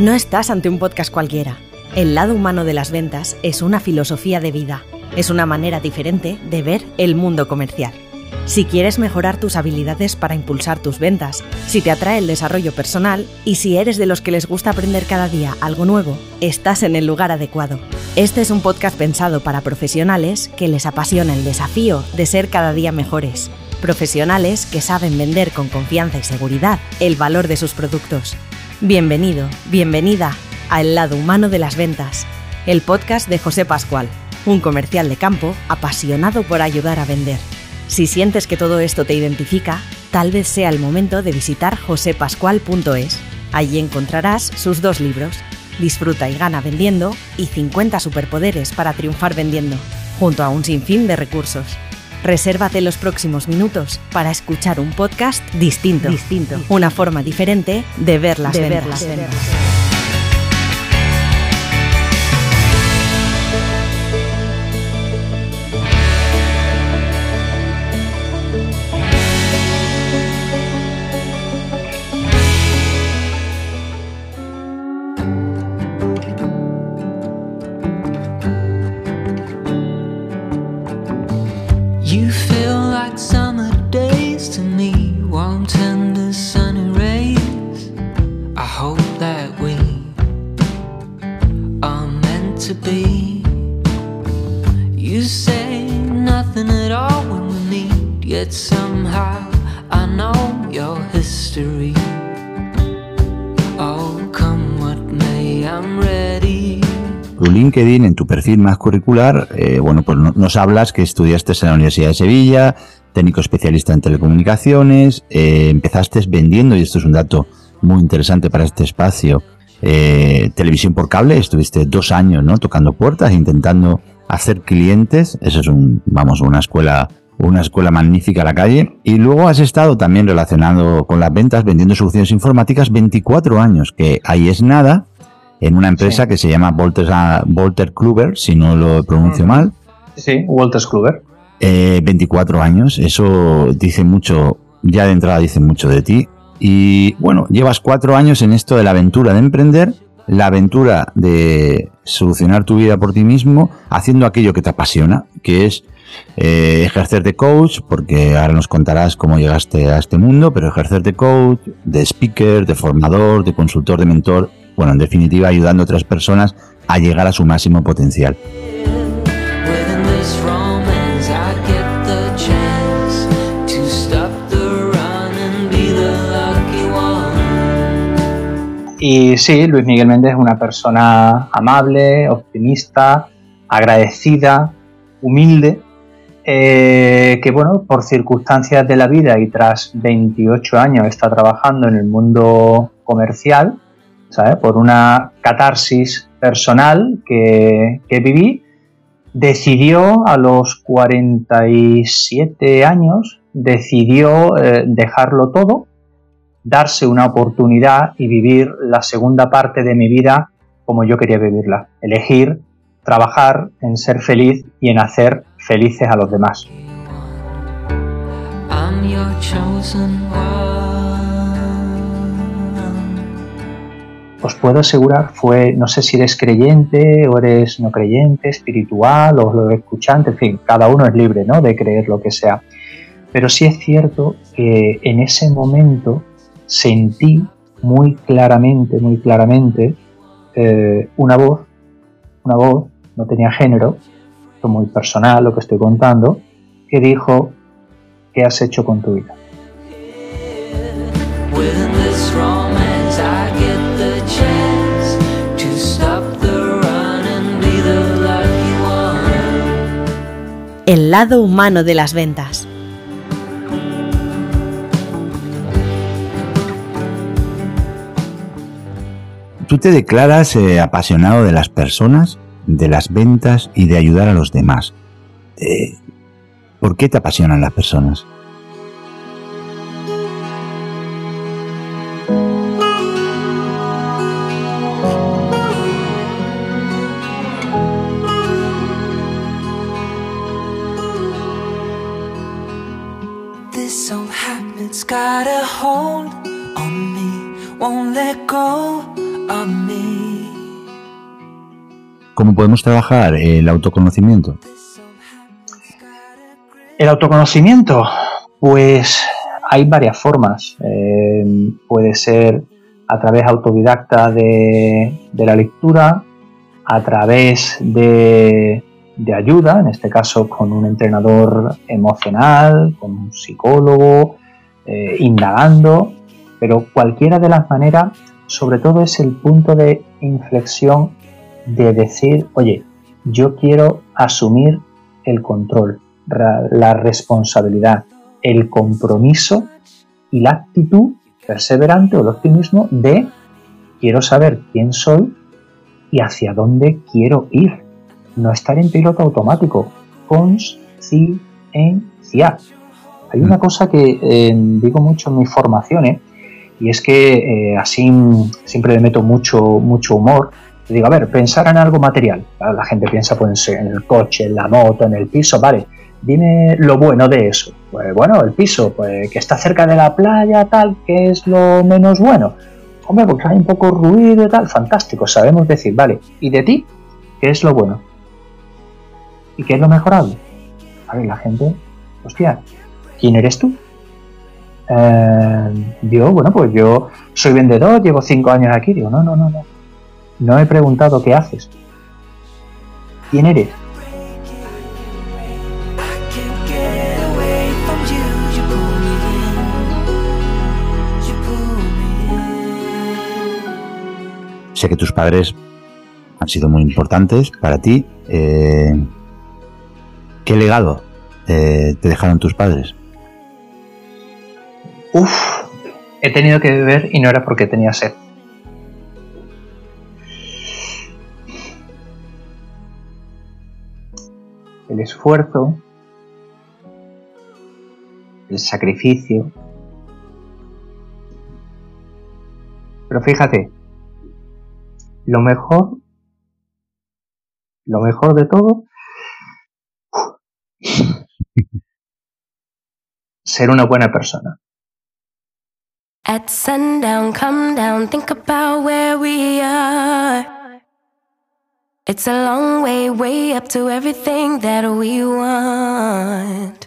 No estás ante un podcast cualquiera. El lado humano de las ventas es una filosofía de vida. Es una manera diferente de ver el mundo comercial. Si quieres mejorar tus habilidades para impulsar tus ventas, si te atrae el desarrollo personal y si eres de los que les gusta aprender cada día algo nuevo, estás en el lugar adecuado. Este es un podcast pensado para profesionales que les apasiona el desafío de ser cada día mejores. Profesionales que saben vender con confianza y seguridad el valor de sus productos Bienvenido, bienvenida a El lado humano de las ventas, el podcast de José Pascual, un comercial de campo apasionado por ayudar a vender. Si sientes que todo esto te identifica, tal vez sea el momento de visitar josepascual.es. Allí encontrarás sus dos libros, Disfruta y gana vendiendo y 50 superpoderes para triunfar vendiendo, junto a un sinfín de recursos. Resérvate los próximos minutos para escuchar un podcast distinto, distinto. Una forma diferente de ver las de You feel like summer days to me, warm, tender, sunny rays. I hope that we are meant to be. You say nothing at all when we meet, yet somehow I know your history. LinkedIn, en tu perfil más curricular, eh, bueno, pues nos hablas que estudiaste en la Universidad de Sevilla, técnico especialista en telecomunicaciones, eh, empezaste vendiendo, y esto es un dato muy interesante para este espacio, eh, televisión por cable, estuviste dos años, ¿no? Tocando puertas, intentando hacer clientes, eso es un, vamos, una escuela una escuela magnífica a la calle. Y luego has estado también relacionado con las ventas, vendiendo soluciones informáticas 24 años, que ahí es nada, en una empresa que se llama Volter, Volter Kluber, si no lo pronuncio mal. Sí, Walter Kluber. 24 años, eso dice mucho, ya de entrada dice mucho de ti. Y bueno, llevas cuatro años en esto de la aventura de emprender, la aventura de solucionar tu vida por ti mismo, haciendo aquello que te apasiona, que es eh, ejercer de coach, porque ahora nos contarás cómo llegaste a este mundo, pero ejercer de coach, de speaker, de formador, de consultor, de mentor, bueno, en definitiva ayudando a otras personas a llegar a su máximo potencial. Y sí, Luis Miguel Méndez es una persona amable, optimista, agradecida, humilde eh, que bueno, por circunstancias de la vida y tras 28 años está trabajando en el mundo comercial, por una catarsis personal que, viví, decidió a los 47 años, decidió eh, dejarlo todo, darse una oportunidad y vivir la segunda parte de mi vida como yo quería vivirla, elegir trabajar en ser feliz y en hacer felices a los demás. Os puedo asegurar, fue, no sé si eres creyente o eres no creyente, espiritual o lo escuchante, en fin, cada uno es libre ¿no? de creer lo que sea. Pero sí es cierto que en ese momento sentí muy claramente, muy claramente, eh, una voz, una voz no tenía género, muy personal lo que estoy contando, que dijo, ¿qué has hecho con tu vida? El lado humano de las ventas. ¿Tú te declaras eh, apasionado de las personas? de las ventas y de ayudar a los demás. Eh, ¿Por qué te apasionan las personas? Podemos trabajar el autoconocimiento? El autoconocimiento, pues hay varias formas. Eh, puede ser a través autodidacta de, la lectura, a través de, ayuda, en este caso con un entrenador emocional, con un psicólogo, eh, indagando, pero cualquiera de las maneras, sobre todo es el punto de inflexión de decir, oye, yo quiero asumir el control, la responsabilidad, el compromiso y la actitud perseverante o el optimismo de quiero saber quién soy y hacia dónde quiero ir. No estar en piloto automático. Conciencia. Hay una mm. cosa que eh, digo mucho en mis formaciones y es que eh, así siempre le meto mucho, mucho humor. Digo, a ver, pensar en algo material. La gente piensa pues, en el coche, en la moto, en el piso, vale Dime lo bueno de eso. Pues bueno, el piso, pues que está cerca de la playa, tal, que es lo menos bueno. Hombre, porque hay un poco ruido y tal, fantástico, sabemos decir, vale. ¿Y de ti? ¿Qué es lo bueno? ¿Y qué es lo mejorable? A ver, la gente, hostia, ¿quién eres tú? Eh, yo, bueno, pues yo soy vendedor, llevo cinco años aquí. Digo, no, no, no, no. No he preguntado qué haces. ¿Quién eres? Sé que tus padres han sido muy importantes para ti. Eh, ¿Qué legado eh, te dejaron tus padres? Uf, he tenido que beber y no era porque tenía sed. El esfuerzo, el sacrificio. Pero fíjate, lo mejor, lo mejor de todo, ser una buena persona. At sundown, come down, think about where we are. It's a long way, way up to everything that we want.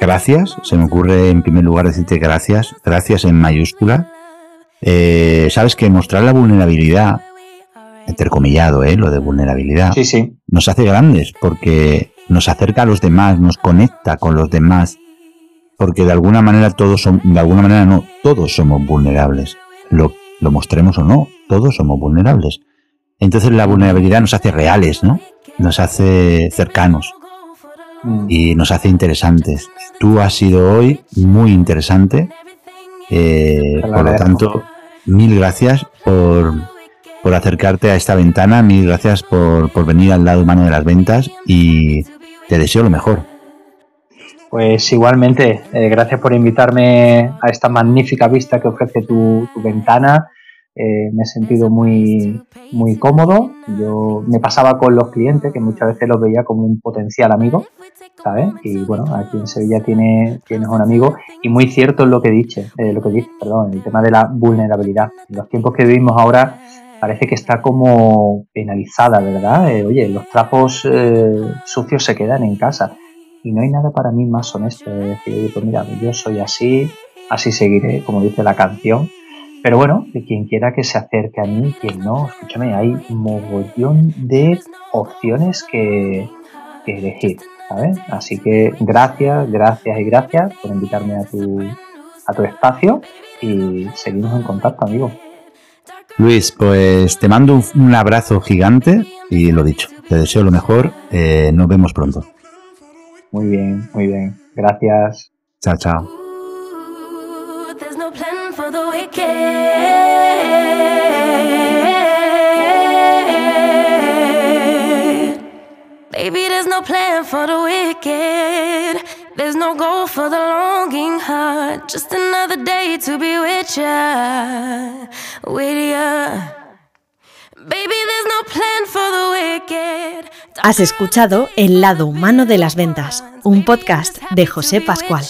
Gracias, se me ocurre en primer lugar decirte gracias, gracias en mayúscula, eh, sabes que mostrar la vulnerabilidad, entrecomillado, ¿eh? lo de vulnerabilidad, nos hace grandes porque nos acerca a los demás, nos conecta con los demás, porque de alguna manera todos son, de alguna manera no, todos somos vulnerables, lo, lo mostremos o no, todos somos vulnerables. Entonces la vulnerabilidad nos hace reales, ¿no? Nos hace cercanos mm. y nos hace interesantes. Tú has sido hoy muy interesante eh, por lo tanto, mil gracias por, por, acercarte a esta ventana, mil gracias por, por, venir al lado humano de las ventas y te deseo lo mejor. Pues igualmente, eh, gracias por invitarme a esta magnífica vista que ofrece tu, tu ventana eh, me he sentido muy, muy cómodo. Yo me pasaba con los clientes, que muchas veces los veía como un potencial amigo, ¿sabes? Y bueno, aquí en Sevilla tienes, tienes un amigo. Y muy cierto es lo que dice, eh, lo que dice, perdón, el tema de la vulnerabilidad. En los tiempos que vivimos ahora parece que está como penalizada, ¿verdad? Eh, oye, los trapos sucios se quedan en casa. Y no hay nada para mí más honesto de decir, pues mira, yo soy así, así seguiré, como dice la canción pero bueno, de quien quiera que se acerque a mí, quien no, escúchame, hay un mogollón de opciones que, elegir, ¿sabes? Así que gracias, gracias y gracias por invitarme a tu, a tu espacio y seguimos en contacto, amigo. Luis, pues te mando un, abrazo gigante y lo dicho, te deseo lo mejor, eh, nos vemos pronto. Muy bien, muy bien, gracias. Chao, chao. For the wicked. Baby, there's no plan for the wicked. There's no goal for the longing heart. Just another day to be with ya, with ya. Baby, there's no plan for the wicked. Has escuchado El lado humano de las ventas, un podcast de José Pascual.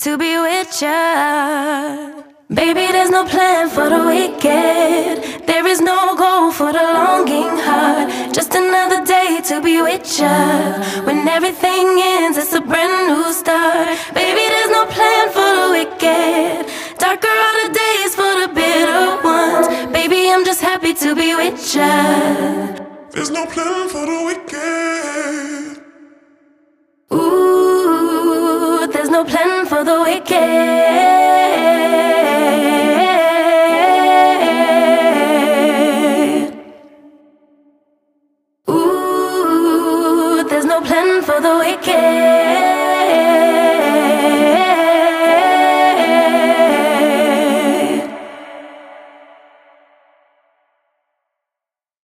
To be with you. Baby, there's no plan for the wicked. There is no goal for the longing heart. Just another day to be with ya. When everything ends, it's a brand new start. Baby, there's no plan for the wicked. Darker are the days for the bitter ones. Baby, I'm just happy to be with ya. There's no plan for the wicked. No plan for the wicked.